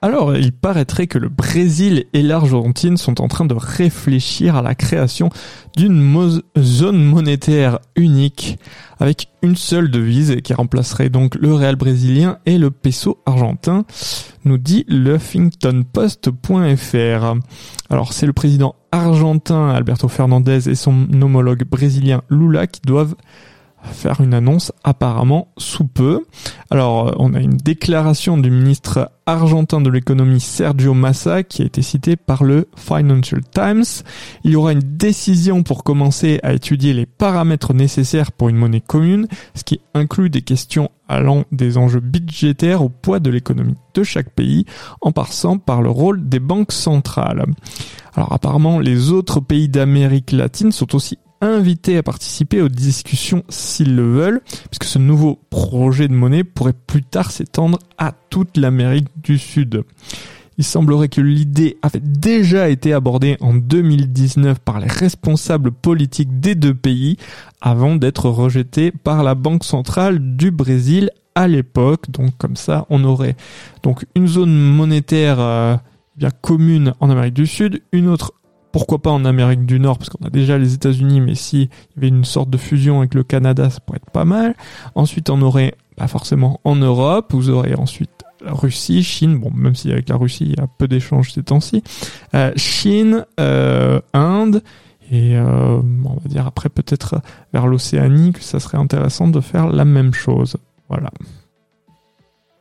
Alors, il paraîtrait que le Brésil et l'Argentine sont en train de réfléchir à la création d'une zone monétaire unique avec une seule devise qui remplacerait donc le réal brésilien et le peso argentin, nous dit le HuffingtonPost.fr. Alors, c'est le président argentin Alberto Fernandez et son homologue brésilien Lula qui doivent faire une annonce apparemment sous peu. Alors, euh, on a une déclaration du ministre argentin de l'économie Sergio Massa qui a été citée par le Financial Times. Il y aura une décision pour commencer à étudier les paramètres nécessaires pour une monnaie commune, ce qui inclut des questions allant des enjeux budgétaires au poids de l'économie de chaque pays, en passant par le rôle des banques centrales. Alors apparemment, les autres pays d'Amérique latine sont aussi invités à participer aux discussions s'ils le veulent, puisque ce nouveau projet de monnaie pourrait plus tard s'étendre à toute l'Amérique du Sud. Il semblerait que l'idée avait déjà été abordée en 2019 par les responsables politiques des deux pays avant d'être rejetée par la Banque centrale du Brésil à l'époque. Donc comme ça, on aurait donc une zone monétaire euh, bien commune en Amérique du Sud, une autre pourquoi pas en Amérique du Nord, parce qu'on a déjà les États-Unis, mais si il y avait une sorte de fusion avec le Canada, ça pourrait être pas mal. Ensuite, on aurait pas forcément en Europe, vous aurez ensuite la Russie, Chine, bon, même si avec la Russie, il y a peu d'échanges ces temps-ci, euh, Chine, euh, Inde, et euh, on va dire après peut-être vers l'Océanie, que ça serait intéressant de faire la même chose. Voilà.